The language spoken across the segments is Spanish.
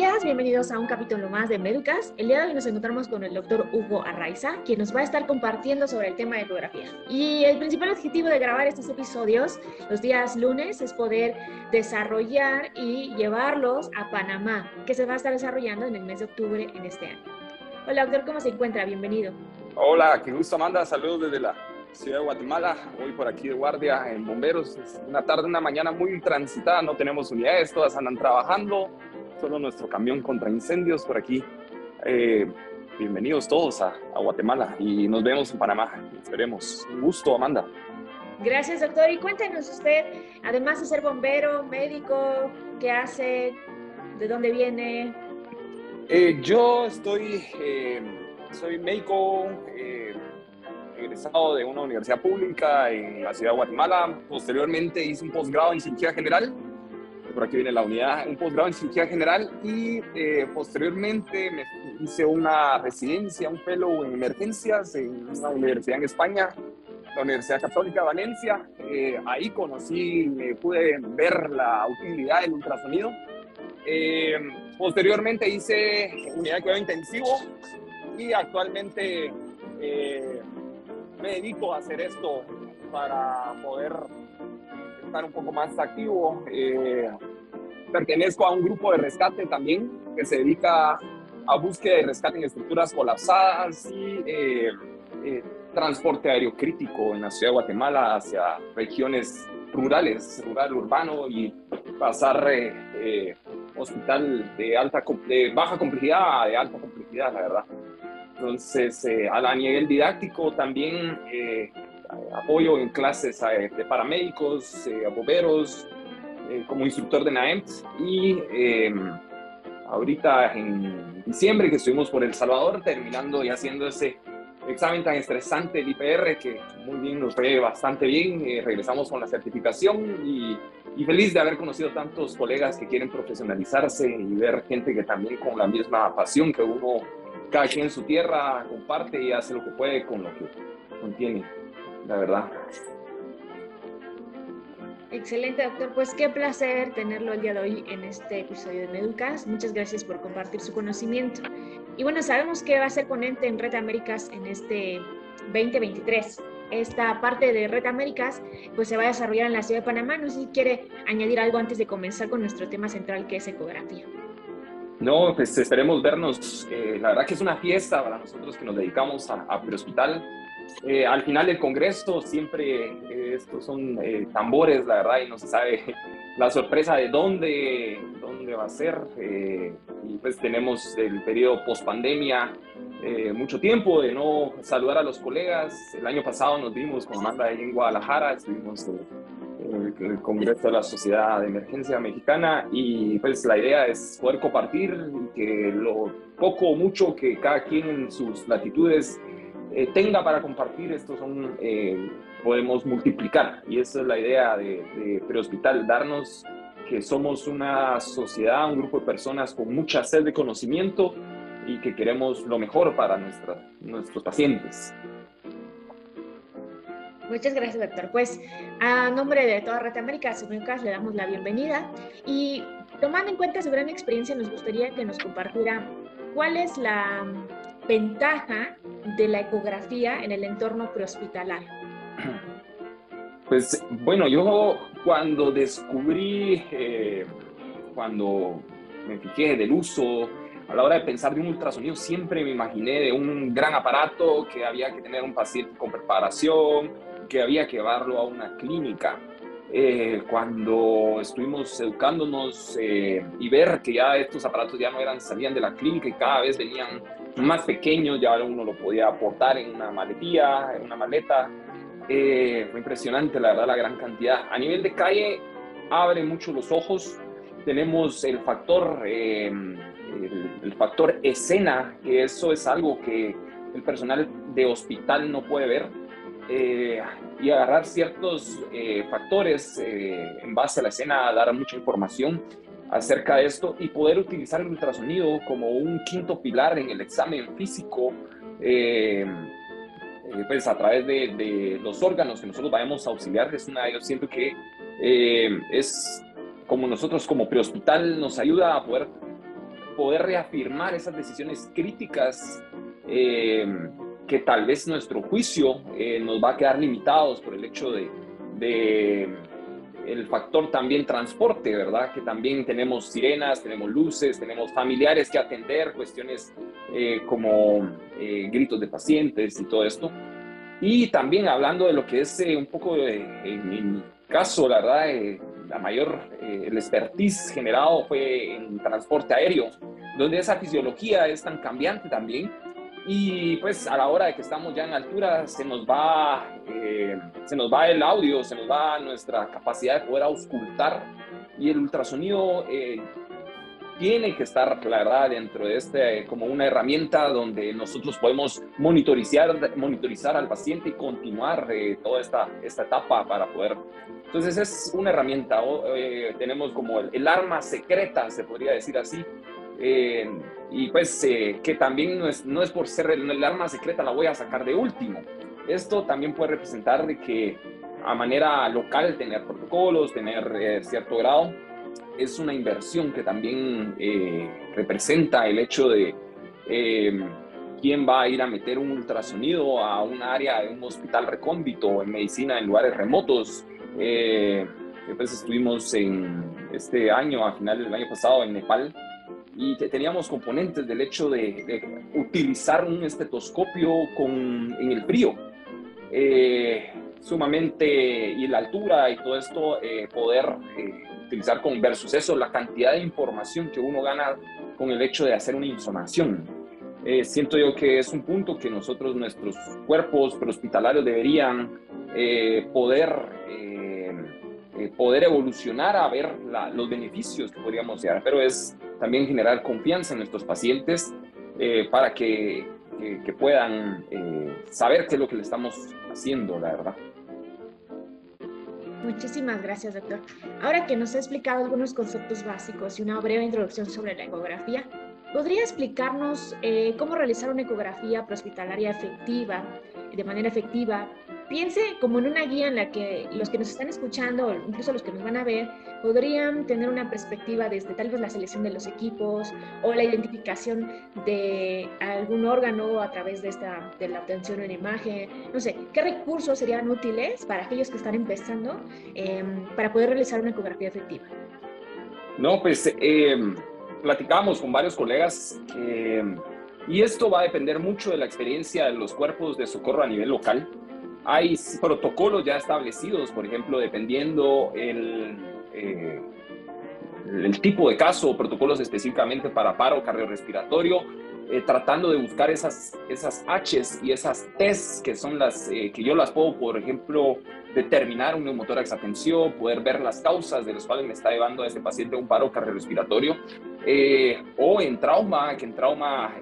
días, bienvenidos a un capítulo más de Médicas. El día de hoy nos encontramos con el doctor Hugo Arraiza, quien nos va a estar compartiendo sobre el tema de ecografía. Y el principal objetivo de grabar estos episodios los días lunes es poder desarrollar y llevarlos a Panamá, que se va a estar desarrollando en el mes de octubre en este año. Hola doctor, ¿cómo se encuentra? Bienvenido. Hola, qué gusto Amanda, saludos desde la ciudad de Guatemala, hoy por aquí de guardia en bomberos, es una tarde, una mañana muy transitada, no tenemos unidades, todas andan trabajando, solo nuestro camión contra incendios por aquí. Eh, bienvenidos todos a, a, Guatemala y nos vemos en Panamá. Esperemos. Un gusto, Amanda. Gracias, doctor. Y cuéntenos usted, además de ser bombero, médico, ¿qué hace? ¿De dónde viene? Eh, yo estoy, eh, soy médico egresado de una universidad pública en la ciudad de Guatemala. Posteriormente hice un posgrado en cirugía general por aquí viene la unidad, un posgrado en cirugía general y eh, posteriormente me hice una residencia, un fellow en emergencias en una universidad en España, la Universidad Católica de Valencia. Eh, ahí conocí, me pude ver la utilidad del ultrasonido. Eh, posteriormente hice unidad de cuidado intensivo y actualmente me dedico a hacer esto para poder estar un poco más activo. Eh, pertenezco a un grupo de rescate también que se dedica a búsqueda y rescate en estructuras colapsadas y eh, eh, transporte aéreo crítico en la ciudad de Guatemala hacia regiones rurales, rural, urbano y pasar hospital de, alta, de baja complejidad a de alta complejidad, la verdad. Entonces, a nivel didáctico también apoyo en clases eh, de paramédicos, eh, bomberos, eh, como instructor de NAEMS y em, ahorita en diciembre que estuvimos por El Salvador terminando y haciendo ese examen tan estresante, el IPR, que muy bien nos fue bastante bien, regresamos con la certificación y, y, feliz de haber conocido tantos colegas que quieren profesionalizarse y ver gente que también con la misma pasión que uno, cada quien en su tierra, comparte y hace lo que puede con lo que contiene la verdad. Excelente, doctor. Pues qué placer tenerlo el día de hoy en este episodio de Meducas. Muchas gracias por compartir su conocimiento. Y bueno, sabemos que va a ser ponente en Red Américas en este 2023. Esta parte de Red Américas pues se va a desarrollar en la ciudad de Panamá. No sé si quiere añadir algo antes de comenzar con nuestro tema central que es ecografía. No, pues esperemos vernos. Eh, la verdad que es una fiesta para nosotros que nos dedicamos a, a Hospital eh, al final del Congreso siempre eh, estos son eh, tambores, la verdad, y no se sabe la sorpresa de dónde, dónde va a ser. y pues tenemos el periodo post pandemia, mucho tiempo de no saludar a los colegas. El año pasado nos vimos con Amanda en Guadalajara, estuvimos en el Congreso de la Sociedad de Emergencia Mexicana y pues la idea es poder compartir que lo poco o mucho que cada quien en sus latitudes eh, tenga para compartir, estos son, eh, podemos multiplicar. Y esa es la idea de, de Prehospital, darnos que somos una sociedad, un grupo de personas con mucha sed de conocimiento y que queremos lo mejor para nuestra, nuestros pacientes. Muchas gracias, doctor. Pues a nombre de toda Red América, le damos la bienvenida y tomando en cuenta su gran experiencia, nos gustaría que nos compartiera cuál es la ventaja de la ecografía en el entorno prehospitalario? Pues bueno, yo cuando descubrí, eh, cuando me fijé del uso, a la hora de pensar de un ultrasonido, siempre me imaginé de un gran aparato que había que tener un paciente con preparación, que había que llevarlo a una clínica. Eh, cuando estuvimos educándonos eh, y ver que ya estos aparatos ya no eran, salían de la clínica y cada vez venían más pequeños, ya uno lo podía aportar en una maletía, en una maleta. Eh, fue impresionante, la verdad, la gran cantidad. A nivel de calle, abre mucho los ojos. Tenemos el factor, eh, el, factor escena, que eso es algo que el personal de hospital no puede ver. Eh, y agarrar ciertos factores en base a la escena, dar mucha información acerca de esto y poder utilizar el ultrasonido como un quinto pilar en el examen físico, eh, eh, pues a través de, los órganos que nosotros vayamos a auxiliar, es una, yo siento que eh, es como nosotros como prehospital nos ayuda a poder poder reafirmar esas decisiones críticas eh, que tal vez nuestro juicio eh, nos va a quedar limitados por el hecho de, de el factor también transporte, ¿verdad? Que también tenemos sirenas, tenemos luces, tenemos familiares que atender, cuestiones eh, como gritos de pacientes y todo esto. Y también hablando de lo que es un poco, en mi caso, la verdad, la mayor, el expertise generado fue en transporte aéreo, donde esa fisiología es tan cambiante también y pues a la hora de que estamos ya en altura se nos va, eh, se nos va el audio, se nos va nuestra capacidad de poder auscultar y el ultrasonido eh, tiene que estar, la verdad, dentro de este como una herramienta donde nosotros podemos monitorizar, monitorizar al paciente y continuar eh, toda esta, esta etapa para poder. Entonces es una herramienta, tenemos como el, el, arma secreta, se podría decir así, eh, y pues eh, que también no es, no es por ser el, arma secreta la voy a sacar de último. Esto también puede representar de que a manera local tener protocolos, tener eh, cierto grado, es una inversión que también representa el hecho de quién va a ir a meter un ultrasonido a un área de un hospital recóndito en medicina en lugares remotos. pues estuvimos en este año, a final del año pasado, en Nepal, y teníamos componentes del hecho de, utilizar un estetoscopio con, en el frío. Eh, sumamente, y la altura y todo esto, eh, poder eh, utilizar con versus eso, la cantidad de información que uno gana con el hecho de hacer una insonación. siento yo que es un punto que nosotros, nuestros cuerpos prehospitalarios deberían poder poder evolucionar a ver los beneficios que podríamos llegar, pero es también generar confianza en nuestros pacientes eh, para que, que, puedan eh, saber qué es lo que le estamos haciendo, la verdad. Muchísimas gracias, doctor. Ahora que nos ha explicado algunos conceptos básicos y una breve introducción sobre la ecografía, ¿podría explicarnos eh, cómo realizar una ecografía prehospitalaria efectiva, de manera efectiva, piense como en una guía en la que los que nos están escuchando, incluso los que nos van a ver, podrían tener una perspectiva desde tal vez la selección de los equipos o la identificación de algún órgano a través de, esta, de la obtención en imagen. No sé, ¿qué recursos serían útiles para aquellos que están empezando em, para poder realizar una ecografía efectiva? No, pues eh, platicábamos con varios colegas y esto va a depender mucho de la experiencia de los cuerpos de socorro a nivel local. Hay protocolos ya establecidos, por ejemplo, dependiendo el, eh, el tipo de caso, protocolos específicamente para paro cardiorrespiratorio, eh, tratando de buscar esas, esas Hs y esas Ts que son las eh, que yo las puedo, por ejemplo, determinar un neumotórax atención, poder ver las causas de las cuales me está llevando a ese paciente un paro cardiorrespiratorio, o en trauma, que en trauma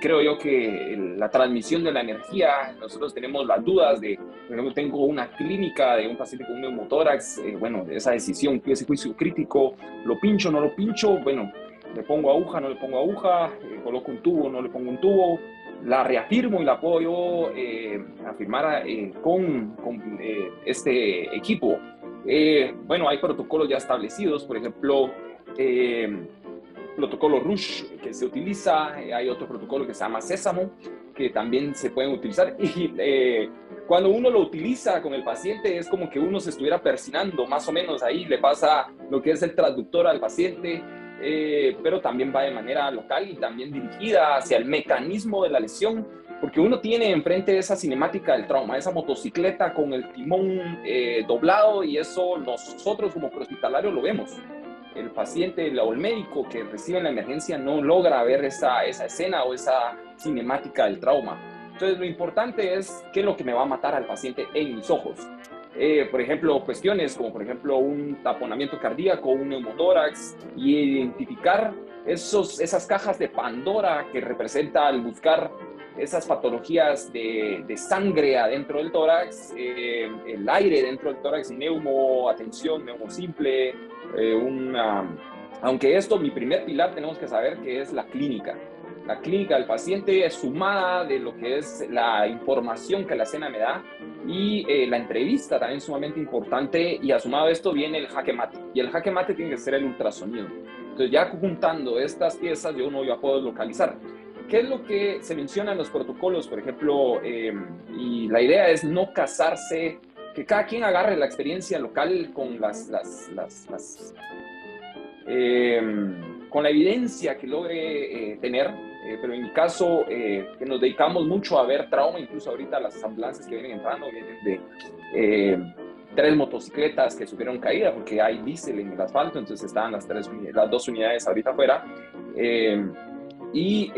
creo yo que la transmisión de la energía, nosotros tenemos las dudas de, por ejemplo, tengo una clínica de un paciente con un neumotórax, eh, bueno, esa decisión, ese juicio crítico, lo pincho, no lo pincho, bueno, le pongo aguja, no le pongo aguja, eh, coloco un tubo, no le pongo un tubo, la reafirmo y la puedo yo eh, afirmar con, con este equipo. bueno, hay protocolos ya establecidos, por ejemplo, protocolo Rush que se utiliza, eh, hay otro protocolo que se llama Sésamo, que también se pueden utilizar. Y eh, cuando uno lo utiliza con el paciente es como que uno se estuviera persinando, más o menos ahí le pasa lo que es el traductor al paciente, eh, pero también va de manera local y también dirigida hacia el mecanismo de la lesión, porque uno tiene enfrente esa cinemática del trauma, esa motocicleta con el timón doblado y eso nosotros como hospitalarios lo vemos el paciente o el médico que recibe la emergencia no logra ver esa, esa escena o esa cinemática del trauma. Entonces, lo importante es qué es lo que me va a matar al paciente en mis ojos. Eh, por ejemplo, cuestiones como, por ejemplo, un taponamiento cardíaco, un neumotórax, y identificar esos, esas cajas de Pandora que representa al buscar esas patologías de, de sangre adentro del tórax, eh, el aire dentro del tórax, neumo, atención, neumo simple, eh, una, aunque esto, mi primer pilar, tenemos que saber que es la clínica. la clínica del paciente, sumada de lo que es la información que la escena me da y eh, la entrevista también sumamente importante y asumado esto viene el jaque mate y el jaque mate tiene que ser el ultrasonido. Entonces ya juntando estas piezas yo no ya puedo localizar. ¿Qué es lo que se menciona en los protocolos, por ejemplo? Eh, y la idea es no casarse, que cada quien agarre la experiencia local con las, las, las, eh, con la evidencia que logre tener eh, pero en mi caso, eh, que nos dedicamos mucho a ver trauma, incluso ahorita las ambulancias que vienen entrando vienen de eh, tres motocicletas que sufrieron caída porque hay diésel en el asfalto, entonces estaban las, tres, las dos unidades ahorita afuera. ¿Y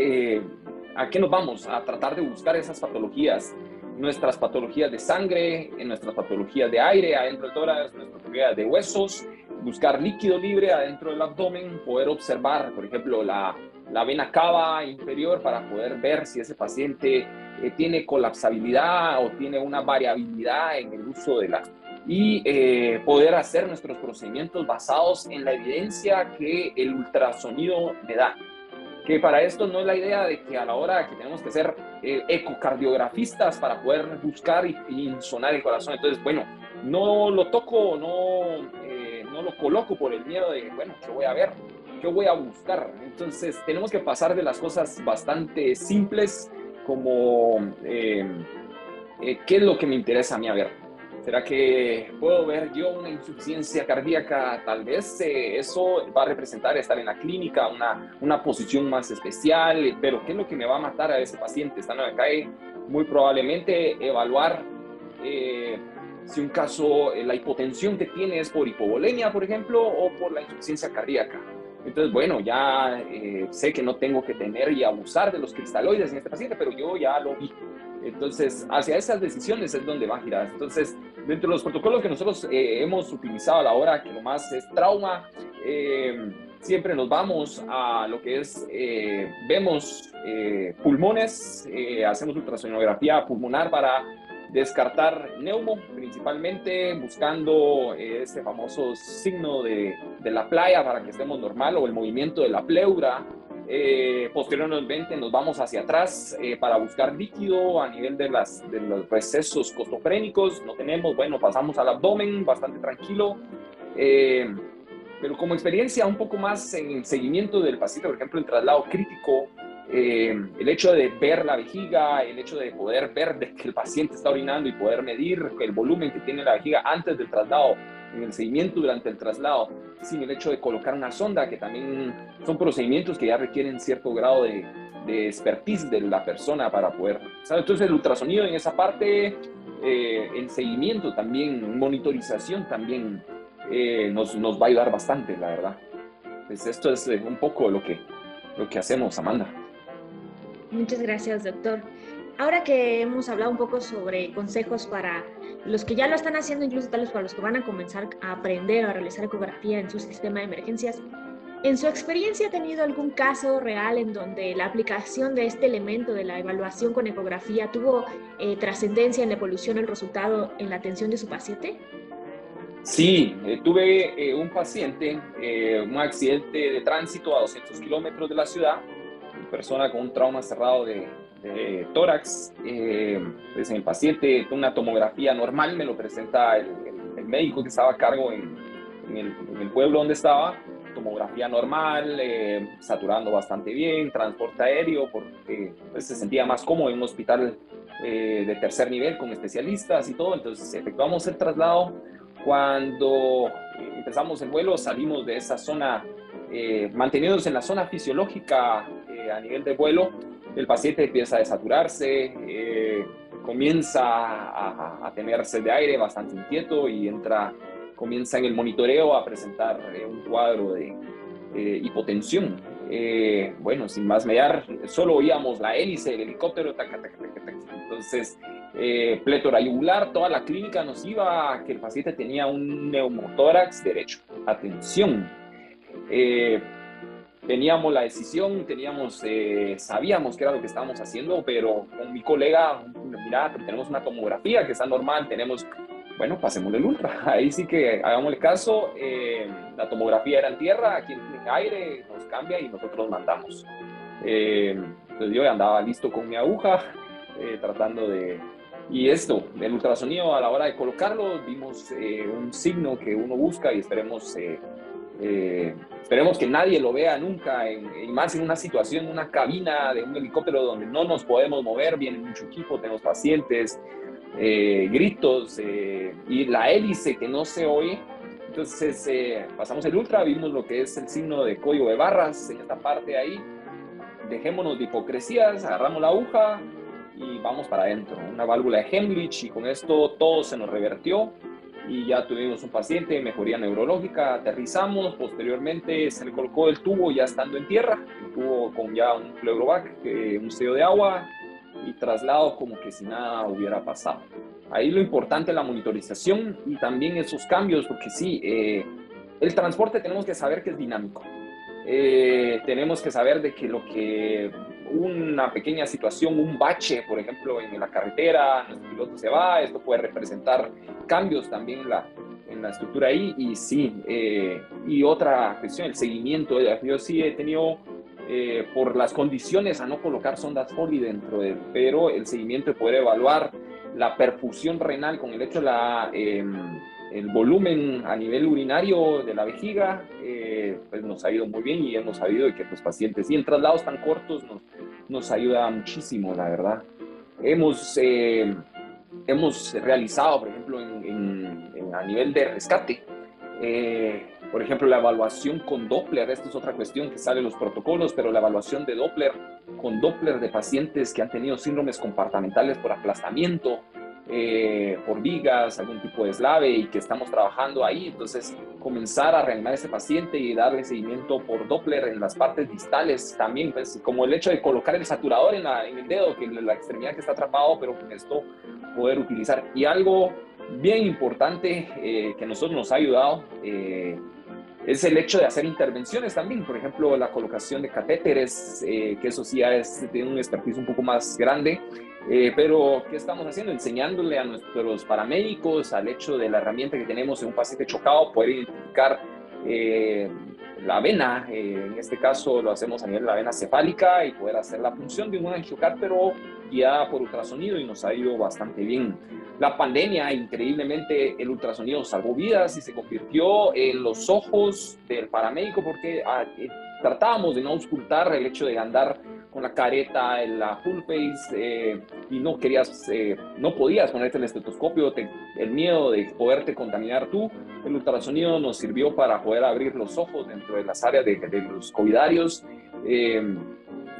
a qué nos vamos? A tratar de buscar esas patologías nuestras patologías de sangre, nuestras patologías de aire adentro del tórax, nuestras patologías de huesos, buscar líquido libre adentro del abdomen, poder observar, por ejemplo, la la vena cava inferior para poder ver si ese paciente eh, tiene colapsabilidad o tiene una variabilidad en el uso de la y eh, poder hacer nuestros procedimientos basados en la evidencia que el ultrasonido me da. Que para esto no es la idea de que a la hora que tenemos que ser eh, ecocardiografistas para poder buscar y, sonar el corazón. Entonces, bueno, no lo toco, no, no lo coloco por el miedo de, bueno, ¿qué voy a ver? yo voy a buscar. Entonces, tenemos que pasar de las cosas bastante simples como eh, eh, qué es lo que me interesa a mí a ver. ¿Será que puedo ver yo una insuficiencia cardíaca? Tal vez eh, eso va a representar estar en la clínica, una, una posición más especial, pero ¿qué es lo que me va a matar a ese paciente estando acá? Muy probablemente evaluar si un caso, la hipotensión que tiene es por hipovolemia, por ejemplo, o por la insuficiencia cardíaca. Entonces, bueno, ya eh, sé que no tengo que tener y abusar de los cristaloides en este paciente, pero yo ya lo vi. Entonces, hacia esas decisiones es donde va a girar. Entonces, dentro de los protocolos que nosotros eh, hemos utilizado a la hora, que lo más es trauma, eh, siempre nos vamos a lo que es, vemos pulmones, hacemos ultrasonografía pulmonar para descartar neumo, principalmente buscando ese famoso signo de, de, la playa para que estemos normal o el movimiento de la pleura. Eh, posteriormente nos vamos hacia atrás eh, para buscar líquido a nivel de, los recesos costofrénicos. No tenemos, bueno, pasamos al abdomen bastante tranquilo. Eh, pero como experiencia un poco más en seguimiento del paciente, por ejemplo, el traslado crítico, el hecho de ver la vejiga, el hecho de poder ver de que el paciente está orinando y poder medir el volumen que tiene la vejiga antes del traslado, en el seguimiento durante el traslado, sin el hecho de colocar una sonda, que también son procedimientos que ya requieren cierto grado de, de expertise de la persona para poder. Entonces el ultrasonido en esa parte, eh, en seguimiento también, monitorización también eh, nos, nos, va a ayudar bastante, la verdad. Pues esto es un poco lo que, lo que hacemos, Amanda. Muchas gracias, doctor. Ahora que hemos hablado un poco sobre consejos para los que ya lo están haciendo, incluso tal vez para los que van a comenzar a aprender a realizar ecografía en su sistema de emergencias, ¿en su experiencia ha tenido algún caso real en donde la aplicación de este elemento de la evaluación con ecografía tuvo eh, trascendencia en la evolución del resultado en la atención de su paciente? Sí, eh, tuve eh, un paciente, un accidente de tránsito a 200 kilómetros de la ciudad, persona con un trauma cerrado de, tórax. Eh, pues el paciente, una tomografía normal, me lo presenta el, médico que estaba a cargo en, el, pueblo donde estaba. Tomografía normal, eh, saturando bastante bien, transporte aéreo, porque pues, se sentía más cómodo en un hospital eh, de tercer nivel con especialistas y todo. Entonces efectuamos el traslado. Cuando empezamos el vuelo, salimos de esa zona, mantenidos en la zona fisiológica a nivel de vuelo, el paciente empieza a desaturarse, eh, comienza a, tener sed de aire bastante inquieto y entra, comienza en el monitoreo a presentar eh, un cuadro de eh, hipotensión. bueno, sin más mediar, solo oíamos la hélice del helicóptero, entonces plétora yugular, toda la clínica nos iba a que el paciente tenía un neumotórax derecho. Atención, teníamos la decisión, teníamos, eh, sabíamos que era lo que estábamos haciendo, pero con mi colega, mira, tenemos una tomografía que está normal, tenemos, bueno, pasemos el ultra. Ahí sí que hagamos el caso, eh, la tomografía era en tierra, aquí en aire, nos cambia y nosotros mandamos. entonces yo andaba listo con mi aguja, tratando de... Y esto, el ultrasonido a la hora de colocarlo, vimos un signo que uno busca y esperemos eh, esperemos que nadie lo vea nunca, en, más en una situación, una cabina de un helicóptero donde no nos podemos mover, viene mucho equipo, tenemos pacientes, eh, gritos eh, y la hélice que no se oye. Entonces pasamos el ultra, vimos lo que es el signo de código de barras en esta parte ahí. Dejémonos de hipocresías, agarramos la aguja y vamos para adentro. Una válvula de Hemlich y con esto todo se nos revertió y ya tuvimos un paciente, mejoría neurológica, aterrizamos, posteriormente se le colocó el tubo ya estando en tierra, el tubo con ya un pleurovac, eh, un sello de agua y traslado como que si nada hubiera pasado. Ahí lo importante es la monitorización y también esos cambios, porque sí, eh, el transporte tenemos que saber que es dinámico. Eh, tenemos que saber de que lo que una pequeña situación, un bache, por ejemplo, en la carretera, nuestro piloto se va, esto puede representar cambios también en la, en la estructura ahí. Y sí, eh, y otra cuestión, el seguimiento. Yo sí he tenido, eh, por las condiciones, a no colocar sondas Foley dentro de pero el seguimiento de poder evaluar la perfusión renal con el hecho de la... Em, el volumen a nivel urinario de la vejiga, eh, pues nos ha ido muy bien y hemos sabido que los pacientes y en traslados tan cortos nos, nos ayuda muchísimo, la verdad. Hemos, eh, hemos realizado, por ejemplo, en, a nivel de rescate, eh, por ejemplo, la evaluación con Doppler, esto es otra cuestión que sale en los protocolos, pero la evaluación de Doppler con Doppler de pacientes que han tenido síndromes compartamentales por aplastamiento, eh, por vigas, algún tipo de eslave y que estamos trabajando ahí. Entonces, comenzar a reanimar a ese paciente y darle seguimiento por Doppler en las partes distales también, pues como el hecho de colocar el saturador en, el dedo, que la extremidad que está atrapado, pero con esto poder utilizar. Y algo bien importante eh, que a nosotros nos ha ayudado eh, es el hecho de hacer intervenciones también, por ejemplo, la colocación de catéteres, que eso sí ya es, tiene un expertise un poco más grande, eh, pero, ¿qué estamos haciendo? Enseñándole a nuestros paramédicos al hecho de la herramienta que tenemos en un paciente chocado, poder identificar eh, la vena, eh, en este caso lo hacemos a nivel de la vena cefálica y poder hacer la función de un angiocar, pero guiada por ultrasonido y nos ha ido bastante bien. La pandemia, increíblemente, el ultrasonido salvó vidas y se convirtió en los ojos del paramédico porque ah, tratábamos de no ocultar el hecho de andar con la careta, la full face, eh, y no querías, eh, no podías ponerte el estetoscopio, el miedo de poderte contaminar tú. El ultrasonido nos sirvió para poder abrir los ojos dentro de las áreas de, de los covidarios. Eh,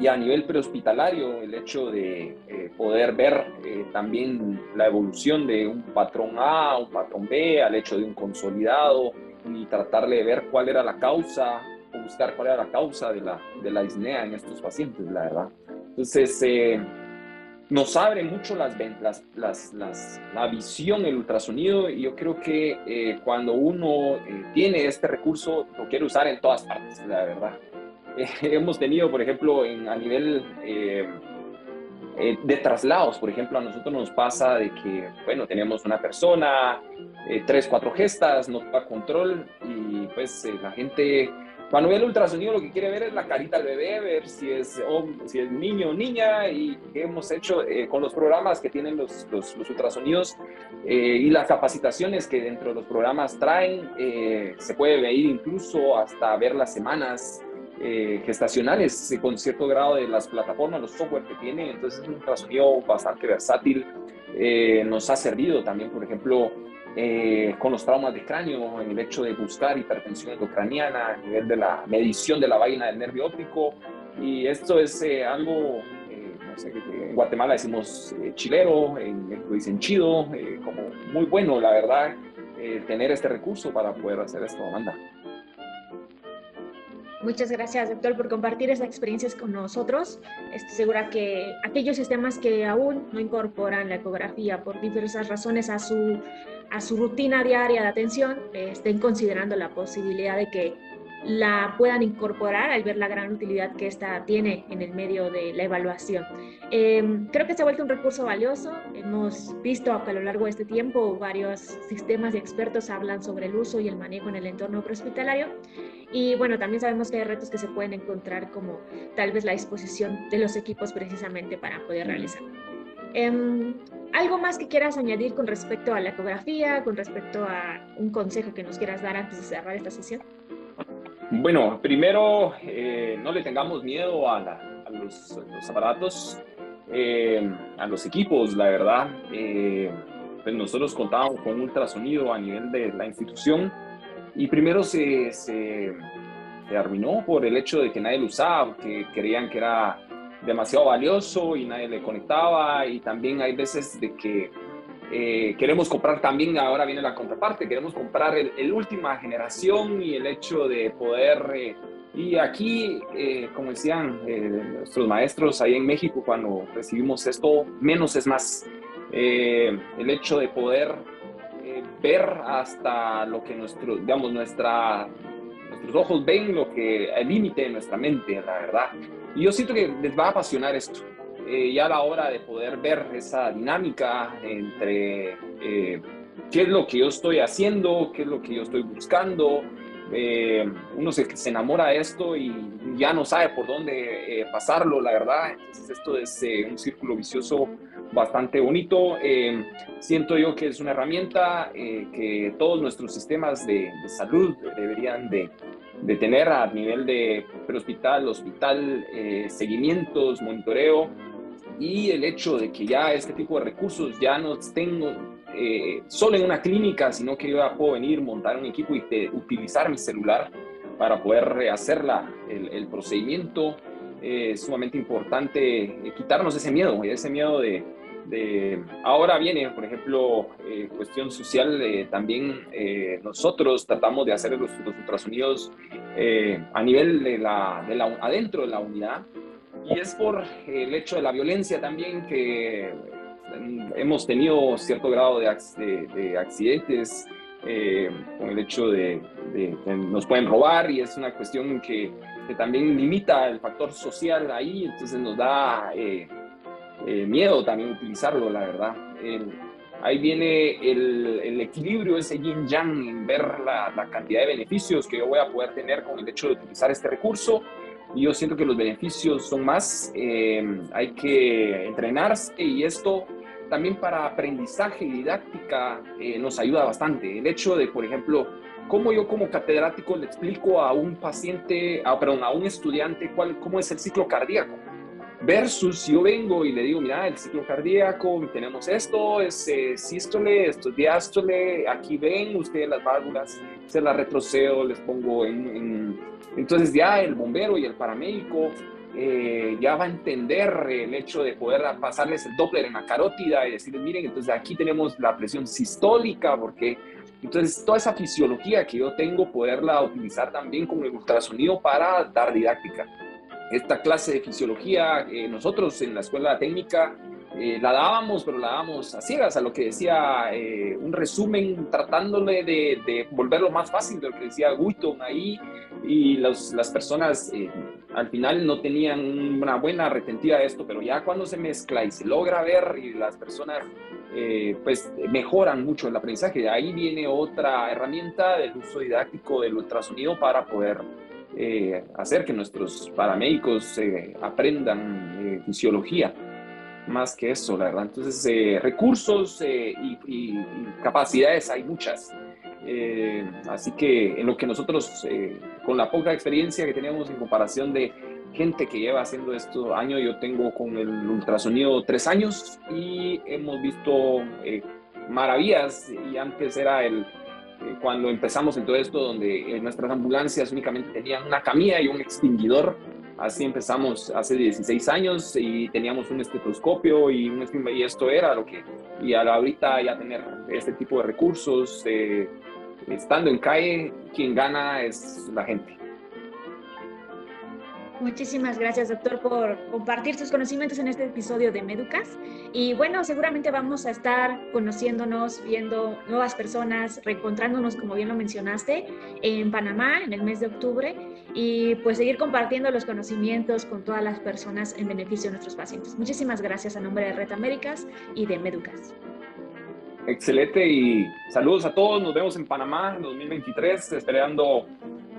y a nivel prehospitalario, el hecho de poder ver también la evolución de un patrón A, un patrón B, al hecho de un consolidado y tratar de ver cuál era la causa buscar cuál era la causa de la, de la disnea en estos pacientes, la verdad. Entonces, eh, nos abre mucho las, las, las, las, la visión, el ultrasonido, y yo creo que eh, cuando uno eh, tiene este recurso, lo quiere usar en todas partes, la verdad. hemos tenido, por ejemplo, en, a nivel de traslados, por ejemplo, a nosotros nos pasa de que, bueno, tenemos una persona, tres, cuatro gestas, no da control, y pues la gente cuando ve el ultrasonido lo que quiere ver es la carita del bebé, ver si es, si es niño o niña y qué hemos hecho eh, con los programas que tienen los, ultrasonidos eh, y las capacitaciones que dentro de los programas traen. Eh, se puede ver incluso hasta ver las semanas gestacionales con cierto grado de las plataformas, los software que tienen. Entonces es un ultrasonido bastante versátil. nos ha servido también, por ejemplo, eh, con los traumas de cráneo, en el hecho de buscar hipertensión endocraniana, a nivel de la medición de la vaina del nervio óptico. Y esto es eh, algo, eh, no sé, en Guatemala decimos chilero, en México dicen chido, como muy bueno, la verdad, tener este recurso para poder hacer esto, Amanda. Muchas gracias, doctor, por compartir esas experiencias con nosotros. Estoy segura que aquellos sistemas que aún no incorporan la ecografía por diversas razones a su a su rutina diaria de atención eh, estén considerando la posibilidad de que la puedan incorporar al ver la gran utilidad que esta tiene en el medio de la evaluación. Em, creo que se ha vuelto un recurso valioso. Hemos visto que a lo largo de este tiempo varios sistemas de expertos hablan sobre el uso y el manejo en el entorno prehospitalario Y bueno, también sabemos que hay retos que se pueden encontrar como tal vez la disposición de los equipos precisamente para poder realizar. Em, ¿Algo más que quieras añadir con respecto a la ecografía, con respecto a un consejo que nos quieras dar antes de cerrar esta sesión? Bueno, primero, eh, no le tengamos miedo a, los, aparatos, eh, a los equipos, la verdad. Eh, pues nosotros contábamos con ultrasonido a nivel de la institución y primero se, se, se por el hecho de que nadie lo usaba, que creían que era demasiado valioso y nadie le conectaba y también hay veces de que eh, queremos comprar también, ahora viene la contraparte, queremos comprar el, última generación y el hecho de poder, eh, y aquí, eh, como decían nuestros maestros ahí en México cuando recibimos esto, menos es más, el hecho de poder ver hasta lo que nuestro, digamos, nuestra, nuestros ojos ven, lo que el límite de nuestra mente, la verdad. Y yo siento que les va a apasionar esto. Eh, ya a la hora de poder ver esa dinámica entre eh, qué es lo que yo estoy haciendo, qué es lo que yo estoy buscando. Eh, uno se, se, enamora de esto y ya no sabe por dónde pasarlo, la verdad. Entonces esto es un círculo vicioso bastante bonito. siento yo que es una herramienta que todos nuestros sistemas de, de salud deberían de, de tener a nivel de hospital, hospital, seguimientos, monitoreo y el hecho de que ya este tipo de recursos ya no tengo eh, solo en una clínica, sino que yo ya puedo venir, montar un equipo y utilizar mi celular para poder hacer la, el, procedimiento. Eh, es sumamente importante eh, quitarnos ese miedo, ese miedo de, de ahora viene, por ejemplo, cuestión social, también nosotros tratamos de hacer los, los ultrasonidos a nivel de la, de la, adentro de la unidad, y es por el hecho de la violencia también que hemos tenido cierto grado de, accidentes eh, con el hecho de, que nos pueden robar y es una cuestión que, también limita el factor social ahí, entonces nos da eh, eh, miedo también utilizarlo, la verdad. ahí viene el, equilibrio, ese yin yang, en ver la, la cantidad de beneficios que yo voy a poder tener con el hecho de utilizar este recurso y yo siento que los beneficios son más, eh, hay que entrenarse y esto también para aprendizaje y didáctica eh, nos ayuda bastante. El hecho de, por ejemplo, cómo yo como catedrático le explico a un paciente, a, perdón, a un estudiante cuál, cómo es el ciclo cardíaco. Versus yo vengo y le digo, mira, el ciclo cardíaco, tenemos esto, es eh, sístole, esto es diástole, aquí ven ustedes las válvulas, se las retrocedo, les pongo en entonces ya el bombero y el paramédico eh, ya va a entender el hecho de poder pasarles el Doppler en la carótida y decirles, miren, entonces aquí tenemos la presión sistólica, porque entonces toda esa fisiología que yo tengo, poderla utilizar también con el ultrasonido para dar didáctica. Esta clase de fisiología, eh, nosotros en la escuela técnica eh, la dábamos, pero la dábamos a ciegas, a lo que decía un resumen, tratándole de, de, volverlo más fácil de lo que decía Guiton ahí, y las personas eh, al final no tenían una buena retentiva de esto, pero ya cuando se mezcla y se logra ver y las personas eh, pues mejoran mucho el aprendizaje, de ahí viene otra herramienta del uso didáctico del ultrasonido para poder eh, hacer que nuestros paramédicos aprendan fisiología más que eso, la verdad. Entonces, recursos y, capacidades hay muchas. Eh, así que en lo que nosotros, eh, con la poca experiencia que tenemos en comparación de gente que lleva haciendo esto años, yo tengo con el ultrasonido tres años y hemos visto eh, maravillas y antes era el, cuando empezamos en todo esto, donde nuestras ambulancias únicamente tenían una camilla y un extinguidor. Así empezamos hace 16 años y teníamos un estetoscopio y, un, y esto era lo que, y ahorita ya tener este tipo de recursos, estando en calle, quien gana es la gente. Muchísimas gracias, doctor, por compartir sus conocimientos en este episodio de Meducas. Y bueno, seguramente vamos a estar conociéndonos, viendo nuevas personas, reencontrándonos, como bien lo mencionaste, en Panamá en el mes de octubre y pues seguir compartiendo los conocimientos con todas las personas en beneficio de nuestros pacientes. Muchísimas gracias a nombre de Red Américas y de Meducas. Excelente y saludos a todos. Nos vemos en Panamá en 2023, esperando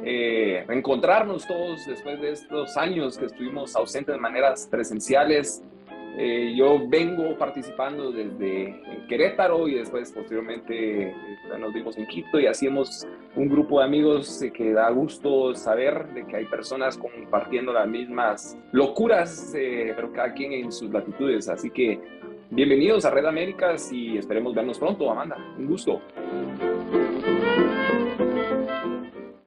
eh, reencontrarnos todos después de estos años que estuvimos ausentes de maneras presenciales. Eh, yo vengo participando desde Querétaro y después posteriormente eh, nos vimos en Quito y hacíamos un grupo de amigos que da gusto saber de que hay personas compartiendo las mismas locuras, pero cada quien en sus latitudes. Así que Bienvenidos a Red Américas y esperemos vernos pronto, Amanda. Un gusto.